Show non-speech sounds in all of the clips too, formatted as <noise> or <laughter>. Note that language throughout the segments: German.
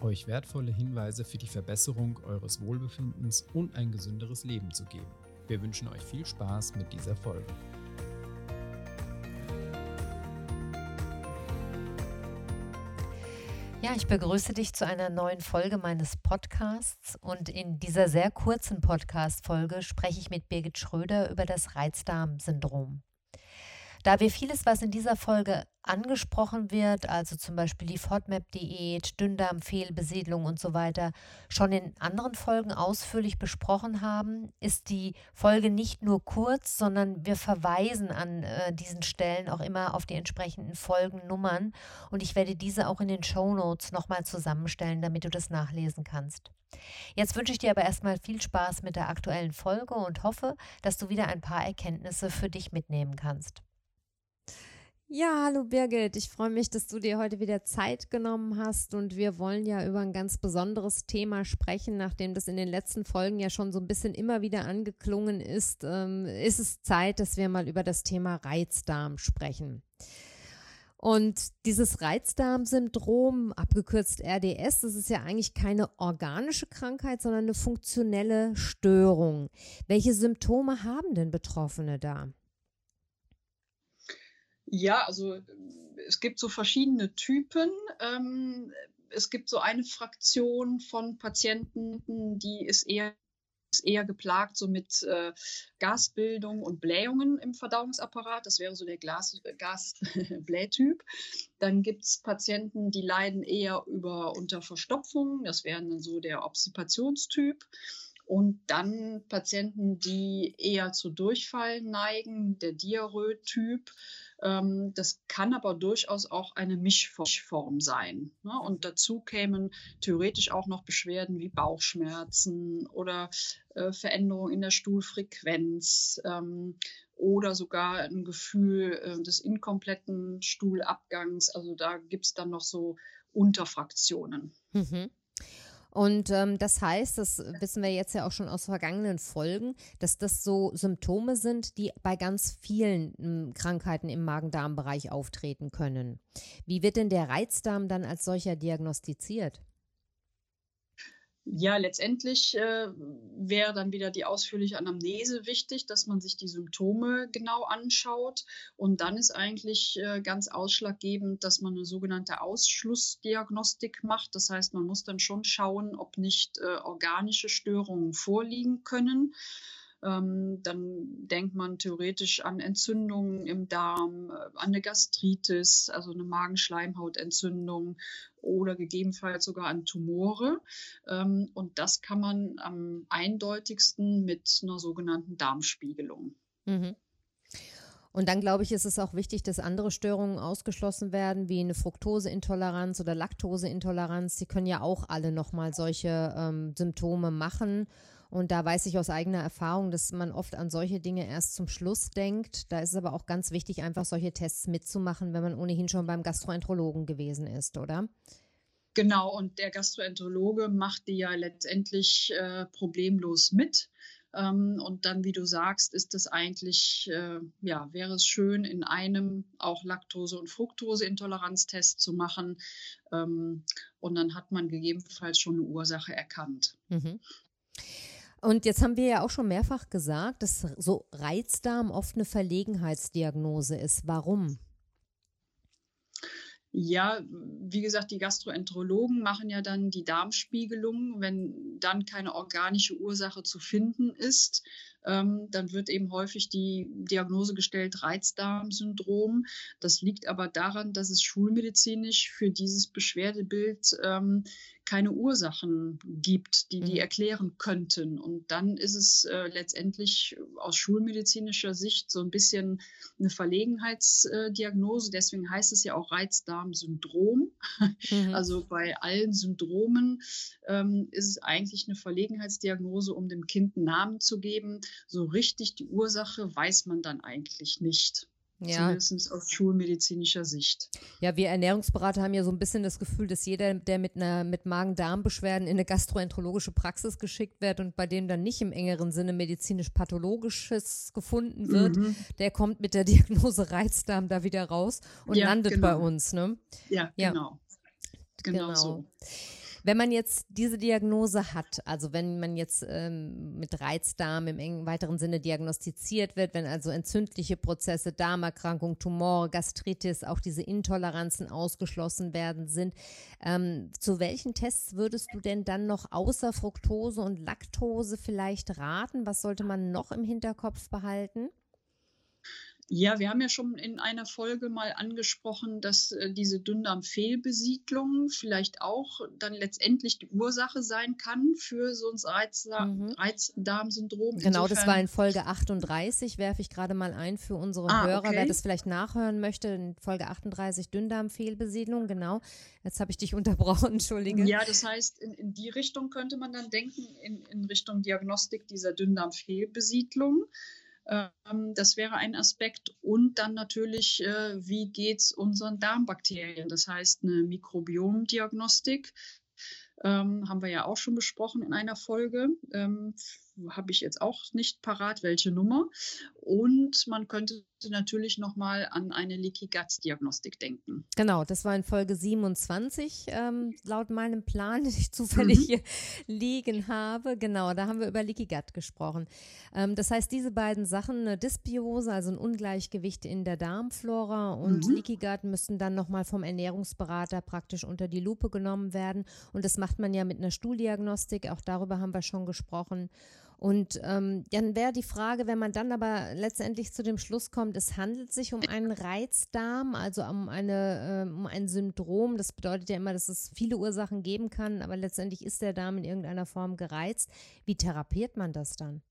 euch wertvolle Hinweise für die Verbesserung eures Wohlbefindens und ein gesünderes Leben zu geben. Wir wünschen euch viel Spaß mit dieser Folge. Ja, ich begrüße dich zu einer neuen Folge meines Podcasts und in dieser sehr kurzen Podcast-Folge spreche ich mit Birgit Schröder über das Reizdarmsyndrom. Da wir vieles, was in dieser Folge angesprochen wird, also zum Beispiel die FODMAP-Diät, Dünndarmfehlbesiedlung und so weiter, schon in anderen Folgen ausführlich besprochen haben, ist die Folge nicht nur kurz, sondern wir verweisen an äh, diesen Stellen auch immer auf die entsprechenden Folgennummern und ich werde diese auch in den Show Notes nochmal zusammenstellen, damit du das nachlesen kannst. Jetzt wünsche ich dir aber erstmal viel Spaß mit der aktuellen Folge und hoffe, dass du wieder ein paar Erkenntnisse für dich mitnehmen kannst. Ja, hallo Birgit. Ich freue mich, dass du dir heute wieder Zeit genommen hast und wir wollen ja über ein ganz besonderes Thema sprechen, nachdem das in den letzten Folgen ja schon so ein bisschen immer wieder angeklungen ist. Ähm, ist es Zeit, dass wir mal über das Thema Reizdarm sprechen. Und dieses Reizdarmsyndrom, abgekürzt RDS, das ist ja eigentlich keine organische Krankheit, sondern eine funktionelle Störung. Welche Symptome haben denn Betroffene da? Ja, also es gibt so verschiedene Typen. Ähm, es gibt so eine Fraktion von Patienten, die ist eher eher geplagt so mit äh, Gasbildung und Blähungen im Verdauungsapparat. Das wäre so der Gasblähtyp. <laughs> dann gibt es Patienten, die leiden eher über unter Verstopfung. Das wären dann so der Obstipationstyp. Und dann Patienten, die eher zu Durchfall neigen, der Diarrhoe-Typ. Ähm, das kann aber durchaus auch eine Mischform sein. Ne? Und dazu kämen theoretisch auch noch Beschwerden wie Bauchschmerzen oder äh, Veränderungen in der Stuhlfrequenz ähm, oder sogar ein Gefühl äh, des inkompletten Stuhlabgangs. Also da gibt es dann noch so Unterfraktionen. Mhm. Und ähm, das heißt, das wissen wir jetzt ja auch schon aus vergangenen Folgen, dass das so Symptome sind, die bei ganz vielen hm, Krankheiten im Magen-Darm-Bereich auftreten können. Wie wird denn der Reizdarm dann als solcher diagnostiziert? Ja, letztendlich äh, wäre dann wieder die ausführliche Anamnese wichtig, dass man sich die Symptome genau anschaut. Und dann ist eigentlich äh, ganz ausschlaggebend, dass man eine sogenannte Ausschlussdiagnostik macht. Das heißt, man muss dann schon schauen, ob nicht äh, organische Störungen vorliegen können. Ähm, dann denkt man theoretisch an Entzündungen im Darm, äh, an eine Gastritis, also eine Magenschleimhautentzündung oder gegebenenfalls sogar an Tumore. Ähm, und das kann man am eindeutigsten mit einer sogenannten Darmspiegelung. Mhm. Und dann glaube ich, ist es auch wichtig, dass andere Störungen ausgeschlossen werden, wie eine Fructoseintoleranz oder Laktoseintoleranz. Die können ja auch alle nochmal solche ähm, Symptome machen. Und da weiß ich aus eigener Erfahrung, dass man oft an solche Dinge erst zum Schluss denkt. Da ist es aber auch ganz wichtig, einfach solche Tests mitzumachen, wenn man ohnehin schon beim Gastroenterologen gewesen ist, oder? Genau, und der Gastroenterologe macht die ja letztendlich äh, problemlos mit. Ähm, und dann, wie du sagst, ist es eigentlich, äh, ja, wäre es schön, in einem auch Laktose- und Fructoseintoleranztest zu machen. Ähm, und dann hat man gegebenenfalls schon eine Ursache erkannt. Mhm. Und jetzt haben wir ja auch schon mehrfach gesagt, dass so Reizdarm oft eine Verlegenheitsdiagnose ist. Warum? Ja, wie gesagt, die Gastroenterologen machen ja dann die Darmspiegelung. Wenn dann keine organische Ursache zu finden ist, ähm, dann wird eben häufig die Diagnose gestellt Reizdarmsyndrom. Das liegt aber daran, dass es schulmedizinisch für dieses Beschwerdebild ähm, keine Ursachen gibt, die die Mhm. erklären könnten. Und dann ist es äh, letztendlich aus schulmedizinischer Sicht so ein bisschen eine Verlegenheitsdiagnose. Deswegen heißt es ja auch Reizdarmsyndrom. Mhm. Also bei allen Syndromen ähm, ist es eigentlich eine Verlegenheitsdiagnose, um dem Kind einen Namen zu geben. So richtig die Ursache weiß man dann eigentlich nicht. Ja. Zumindest aus schulmedizinischer Sicht. Ja, wir Ernährungsberater haben ja so ein bisschen das Gefühl, dass jeder, der mit einer mit Magen-Darm-Beschwerden in eine gastroenterologische Praxis geschickt wird und bei dem dann nicht im engeren Sinne medizinisch-pathologisches gefunden wird, Mhm. der kommt mit der Diagnose Reizdarm da wieder raus und Ja, landet genau. bei uns, ne? Ja, Ja. genau. Genau, so. Wenn man jetzt diese Diagnose hat, also wenn man jetzt ähm, mit Reizdarm im engen weiteren Sinne diagnostiziert wird, wenn also entzündliche Prozesse, Darmerkrankung, Tumor, Gastritis, auch diese Intoleranzen ausgeschlossen werden sind, ähm, zu welchen Tests würdest du denn dann noch außer Fructose und Laktose vielleicht raten? Was sollte man noch im Hinterkopf behalten? Ja, wir haben ja schon in einer Folge mal angesprochen, dass äh, diese Dünndarmfehlbesiedlung vielleicht auch dann letztendlich die Ursache sein kann für so ein Reizda Mhm. Reizdarmsyndrom. Genau, das war in Folge 38, werfe ich gerade mal ein für unsere Ah, Hörer, wer okay. das vielleicht nachhören möchte, in Folge 38 Dünndarmfehlbesiedlung, genau. Jetzt habe ich dich <laughs> unterbrochen, entschuldige. Ja, das heißt, in, in die Richtung könnte man dann denken, in, in Richtung Diagnostik dieser Dünndarmfehlbesiedlung. Ähm, das wäre ein Aspekt. Und dann natürlich, äh, wie geht es unseren Darmbakterien? Das heißt, eine Mikrobiomdiagnostik. Ähm, haben wir ja auch schon besprochen in einer Folge. Ähm, Habe ich jetzt auch nicht parat, welche Nummer. Und man könnte natürlich nochmal an eine Leaky Gut Diagnostik denken. Genau, das war in Folge 27, ähm, laut meinem Plan, <laughs> den ich zufällig Mhm. hier liegen habe. Genau, da haben wir über Leaky Gut gesprochen. Ähm, das heißt, diese beiden Sachen, eine Dysbiose, also ein Ungleichgewicht in der Darmflora und Mhm. Leaky Gut müssen dann nochmal vom Ernährungsberater praktisch unter die Lupe genommen werden. Und das macht man ja mit einer Stuhldiagnostik, auch darüber haben wir schon gesprochen. Und ähm, dann wäre die Frage, wenn man dann aber letztendlich zu dem Schluss kommt, es handelt sich um einen Reizdarm, also um, eine, ähm, um ein Syndrom. Das bedeutet ja immer, dass es viele Ursachen geben kann, aber letztendlich ist der Darm in irgendeiner Form gereizt. Wie therapiert man das dann?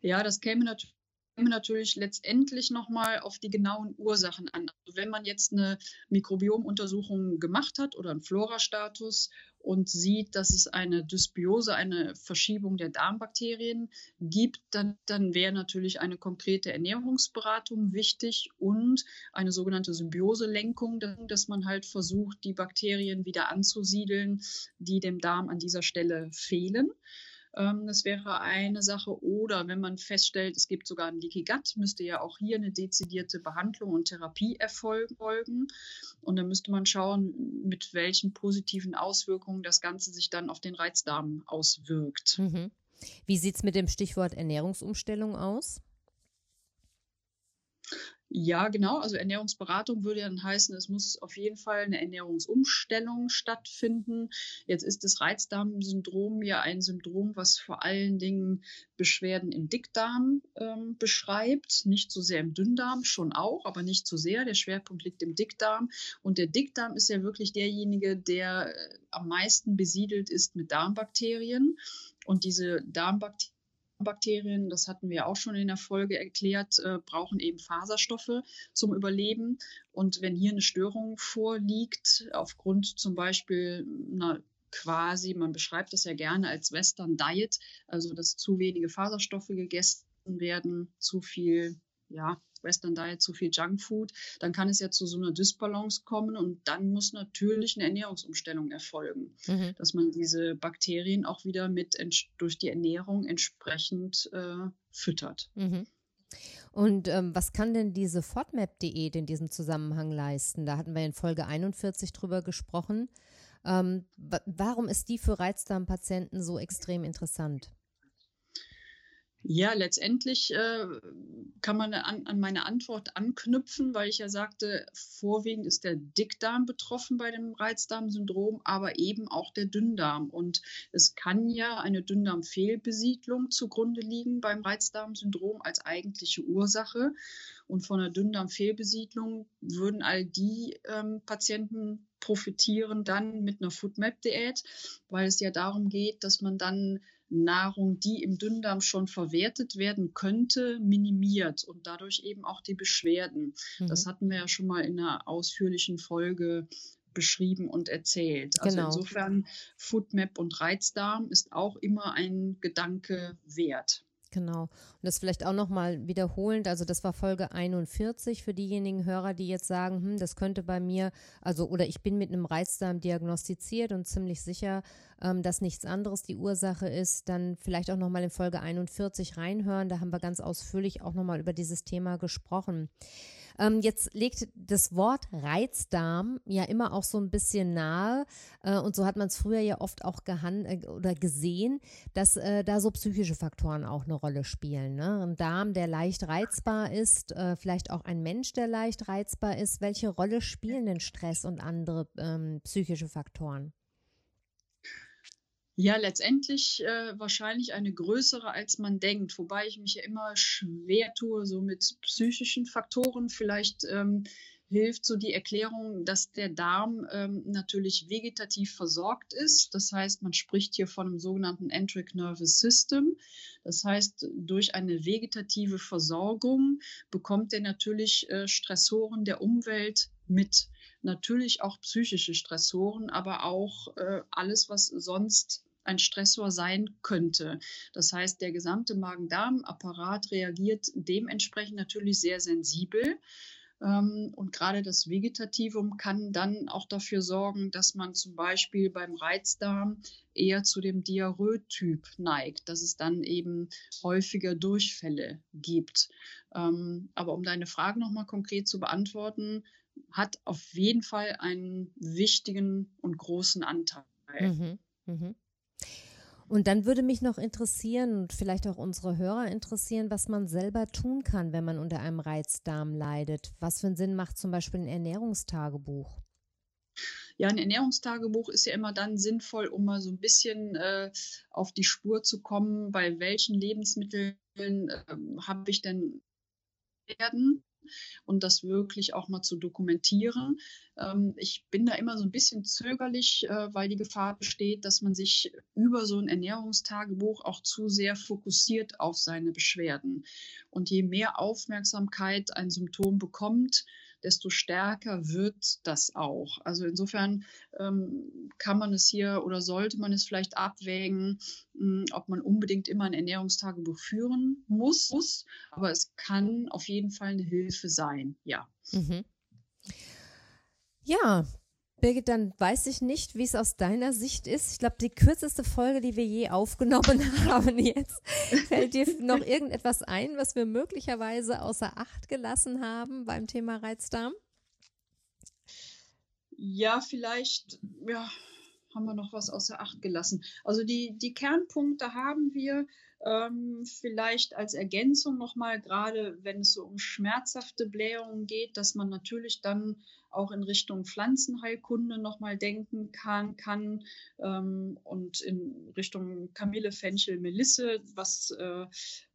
Ja, das käme natürlich käme natürlich letztendlich nochmal auf die genauen Ursachen an. Also wenn man jetzt eine Mikrobiomuntersuchung gemacht hat oder einen Florastatus und sieht, dass es eine Dysbiose, eine Verschiebung der Darmbakterien gibt, dann, dann wäre natürlich eine konkrete Ernährungsberatung wichtig und eine sogenannte Symbioselenkung, dass man halt versucht, die Bakterien wieder anzusiedeln, die dem Darm an dieser Stelle fehlen. Ähm, Das wäre eine Sache. Oder wenn man feststellt, es gibt sogar ein Leaky Gut, müsste ja auch hier eine dezidierte Behandlung und Therapie erfolgen. Und dann müsste man schauen, mit welchen positiven Auswirkungen das Ganze sich dann auf den Reizdarm auswirkt. Mhm. Wie sieht es mit dem Stichwort Ernährungsumstellung aus? Ja, genau. Also Ernährungsberatung würde dann heißen, es muss auf jeden Fall eine Ernährungsumstellung stattfinden. Jetzt ist das Reizdarmsyndrom ja ein Syndrom, was vor allen Dingen Beschwerden im Dickdarm ähm, beschreibt. Nicht so sehr im Dünndarm, schon auch, aber nicht so sehr. Der Schwerpunkt liegt im Dickdarm. Und der Dickdarm ist ja wirklich derjenige, der äh, am meisten besiedelt ist mit Darmbakterien. Und diese Darmbakterien Bakterien, das hatten wir auch schon in der Folge erklärt, äh, brauchen eben Faserstoffe zum Überleben. Und wenn hier eine Störung vorliegt, aufgrund zum Beispiel einer quasi, man beschreibt das ja gerne als Western Diet, also dass zu wenige Faserstoffe gegessen werden, zu viel, ja, Western Diet, zu viel Junkfood, dann kann es ja zu so einer Dysbalance kommen und dann muss natürlich eine Ernährungsumstellung erfolgen, Mhm. dass man diese Bakterien auch wieder mit durch die Ernährung entsprechend äh, füttert. Mhm. Und ähm, was kann denn diese FODMAP-Diät in diesem Zusammenhang leisten? Da hatten wir in Folge 41 drüber gesprochen. Ähm, wa warum ist die für Reizdarmpatienten so extrem interessant? Ja, letztendlich äh, kann man an, an, meine Antwort anknüpfen, weil ich ja sagte, vorwiegend ist der Dickdarm betroffen bei dem Reizdarmsyndrom, aber eben auch der Dünndarm. Und es kann ja eine Dünndarmfehlbesiedlung zugrunde liegen beim Reizdarmsyndrom als eigentliche Ursache. Und von einer Dünndarmfehlbesiedlung würden all die ähm, Patienten profitieren dann mit einer Foodmap-Diät, weil es ja darum geht, dass man dann Nahrung, die im Dünndarm schon verwertet werden könnte, minimiert und dadurch eben auch die Beschwerden. Mhm. Das hatten wir ja schon mal in einer ausführlichen Folge beschrieben und erzählt. Also genau. insofern Foodmap und Reizdarm ist auch immer ein Gedanke wert. Genau. Und das vielleicht auch nochmal wiederholend, also das war Folge 41 für diejenigen Hörer, die jetzt sagen, hm, das könnte bei mir, also oder ich bin mit einem Reizdarm diagnostiziert und ziemlich sicher, ähm, dass nichts anderes die Ursache ist, dann vielleicht auch nochmal in Folge 41 reinhören. Da haben wir ganz ausführlich auch nochmal über dieses Thema gesprochen. Ähm, jetzt legt das Wort Reizdarm ja immer auch so ein bisschen nahe äh, und so hat man es früher ja oft auch gehan äh, oder gesehen, dass äh, da so psychische Faktoren auch eine Rolle spielen. Ne? Ein Darm, der leicht reizbar ist, äh, vielleicht auch ein Mensch, der leicht reizbar ist. Welche Rolle spielen denn Stress und andere ähm, psychische Faktoren? Ja, letztendlich äh, wahrscheinlich eine größere, als man denkt. Wobei ich mich ja immer schwer tue, so mit psychischen Faktoren. Vielleicht ähm, hilft so die Erklärung, dass der Darm ähm, natürlich vegetativ versorgt ist. Das heißt, man spricht hier von einem sogenannten Enteric Nervous System. Das heißt, durch eine vegetative Versorgung bekommt er natürlich äh, Stressoren der Umwelt mit natürlich auch psychische Stressoren, aber auch äh, alles, was sonst ein Stressor sein könnte. Das heißt, der gesamte Magen-Darm-Apparat reagiert dementsprechend natürlich sehr sensibel. Ähm, und gerade das Vegetativum kann dann auch dafür sorgen, dass man zum Beispiel beim Reizdarm eher zu dem Diarrhoe-Typ neigt, dass es dann eben häufiger Durchfälle gibt. Ähm, aber um deine Frage nochmal konkret zu beantworten, hat auf jeden Fall einen wichtigen und großen Anteil. Mhm, mh. Und dann würde mich noch interessieren und vielleicht auch unsere Hörer interessieren, was man selber tun kann, wenn man unter einem Reizdarm leidet. Was für einen Sinn macht zum Beispiel ein Ernährungstagebuch? Ja, ein Ernährungstagebuch ist ja immer dann sinnvoll, um mal so ein bisschen äh, auf die Spur zu kommen, bei welchen Lebensmitteln äh, habe ich denn werden und das wirklich auch mal zu dokumentieren. Ähm, ich bin da immer so ein bisschen zögerlich, äh, weil die Gefahr besteht, dass man sich über so ein Ernährungstagebuch auch zu sehr fokussiert auf seine Beschwerden. Und je mehr Aufmerksamkeit ein Symptom bekommt, desto stärker wird das auch. Also insofern ähm, kann man es hier oder sollte man es vielleicht abwägen, mh, hm, ob man unbedingt immer ein Ernährungstagebuch führen muss, muss. Aber es kann auf jeden Fall eine Hilfe sein, ja. Mhm. Ja, Birgit, dann weiß ich nicht, wie es aus deiner Sicht ist. Ich glaube, die kürzeste Folge, die wir je aufgenommen <laughs> haben jetzt. Fällt dir noch irgendetwas ein, was wir möglicherweise außer Acht gelassen haben beim Thema Reizdarm? Ja, vielleicht, ja, haben wir noch was außer Acht gelassen. Also die, die Kernpunkte haben wir. Ähm, vielleicht als Ergänzung nochmal, gerade wenn es so um schmerzhafte Blähungen geht, dass man natürlich dann auch in Richtung Pflanzenheilkunde nochmal denken kann, kann ähm, und in Richtung Kamille, Fenchel, Melisse, was äh,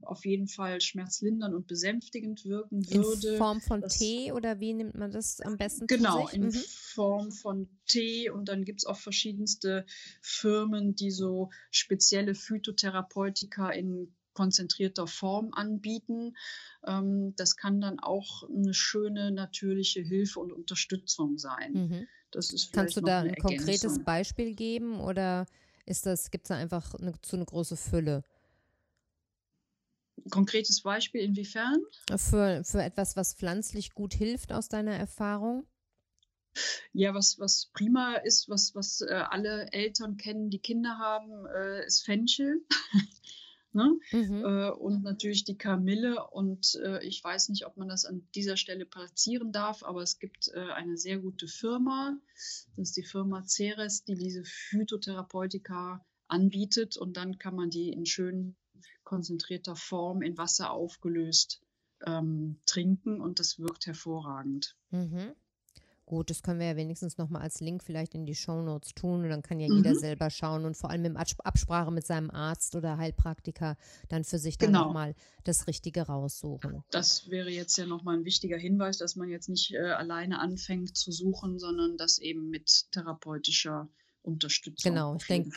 auf jeden Fall schmerzlindernd und besänftigend wirken würde. In Form von das, Tee oder wie nimmt man das am besten Genau, in mhm. Form von Tee und dann gibt es auch verschiedenste Firmen, die so spezielle Phytotherapeutika in konzentrierter Form anbieten. Ähm, das kann dann auch eine schöne natürliche Hilfe und Unterstützung sein. Mhm. Das ist Kannst du da ein konkretes Beispiel geben oder ist das, gibt es da einfach eine, zu eine große Fülle? Konkretes Beispiel inwiefern? Für, für etwas, was pflanzlich gut hilft aus deiner Erfahrung? Ja, was, was prima ist, was, was äh, alle Eltern kennen, die Kinder haben, äh, ist Fenchel. <laughs> Ne? Mhm. Äh, und natürlich die Kamille. Und äh, ich weiß nicht, ob man das an dieser Stelle platzieren darf, aber es gibt äh, eine sehr gute Firma. Das ist die Firma Ceres, die diese Phytotherapeutika anbietet. Und dann kann man die in schön konzentrierter Form in Wasser aufgelöst ähm, trinken und das wirkt hervorragend. Mhm. Gut, das können wir ja wenigstens nochmal als Link vielleicht in die Show Notes tun und dann kann ja jeder mhm. selber schauen und vor allem in Absprache mit seinem Arzt oder Heilpraktiker dann für sich dann genau. nochmal das Richtige raussuchen. Das wäre jetzt ja nochmal ein wichtiger Hinweis, dass man jetzt nicht äh, alleine anfängt zu suchen, sondern das eben mit therapeutischer Unterstützung. Genau, ich denke,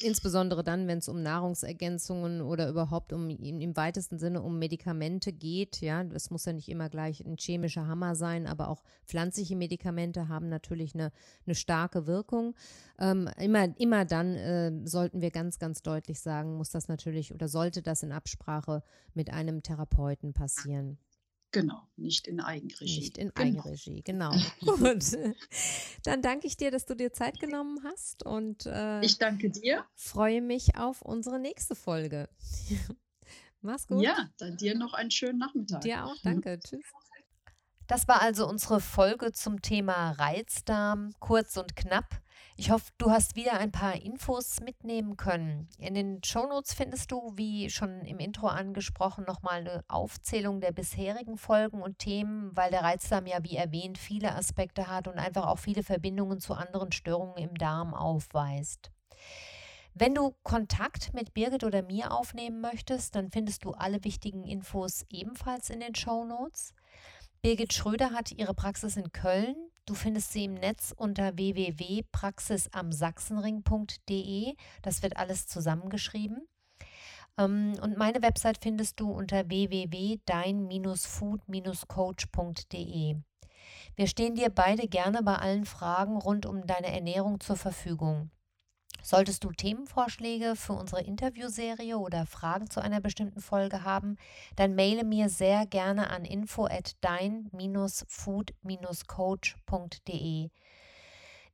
insbesondere dann, wenn es um Nahrungsergänzungen oder überhaupt um im weitesten Sinne um Medikamente geht, ja, es muss ja nicht immer gleich ein chemischer Hammer sein, aber auch pflanzliche Medikamente haben natürlich eine, eine starke Wirkung. Ähm, immer, immer dann äh, sollten wir ganz, ganz deutlich sagen, muss das natürlich oder sollte das in Absprache mit einem Therapeuten passieren. Genau, nicht in Eigenregie. Nicht in genau. Eigenregie, genau. <laughs> Gut. Dann danke ich dir, dass du dir Zeit genommen hast und äh, ich danke dir. Freue mich auf unsere nächste Folge. <laughs> Mach's gut. Ja, dann dir noch einen schönen Nachmittag. Dir auch, danke. Tschüss. Das war also unsere Folge zum Thema Reizdarm, kurz und knapp. Ich hoffe, du hast wieder ein paar Infos mitnehmen können. In den Shownotes findest du, wie schon im Intro angesprochen, nochmal eine Aufzählung der bisherigen Folgen und Themen, weil der Reizdarm ja, wie erwähnt, viele Aspekte hat und einfach auch viele Verbindungen zu anderen Störungen im Darm aufweist. Wenn du Kontakt mit Birgit oder mir aufnehmen möchtest, dann findest du alle wichtigen Infos ebenfalls in den Shownotes. Birgit Schröder hat ihre Praxis in Köln. Du findest sie im Netz unter www.praxisamsachsenring.de. Das wird alles zusammengeschrieben. Ähm, und meine Website findest du unter www.dein-food-coach.de. Wir stehen dir beide gerne bei allen Fragen rund um deine Ernährung zur Verfügung. Solltest du Themenvorschläge für unsere Interviewserie oder Fragen zu einer bestimmten Folge haben, dann maile mir sehr gerne an info at dein-food-coach.de.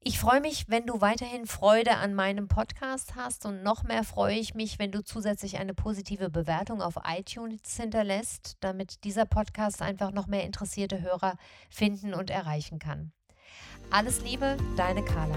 Ich freue mich, wenn du weiterhin Freude an meinem Podcast hast und noch mehr freue ich mich, wenn du zusätzlich eine positive Bewertung auf iTunes hinterlässt, damit dieser Podcast einfach noch mehr interessierte Hörer finden und erreichen kann. Alles Liebe, deine Carla.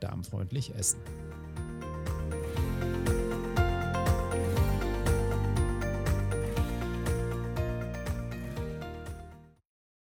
darmfreundlich essen.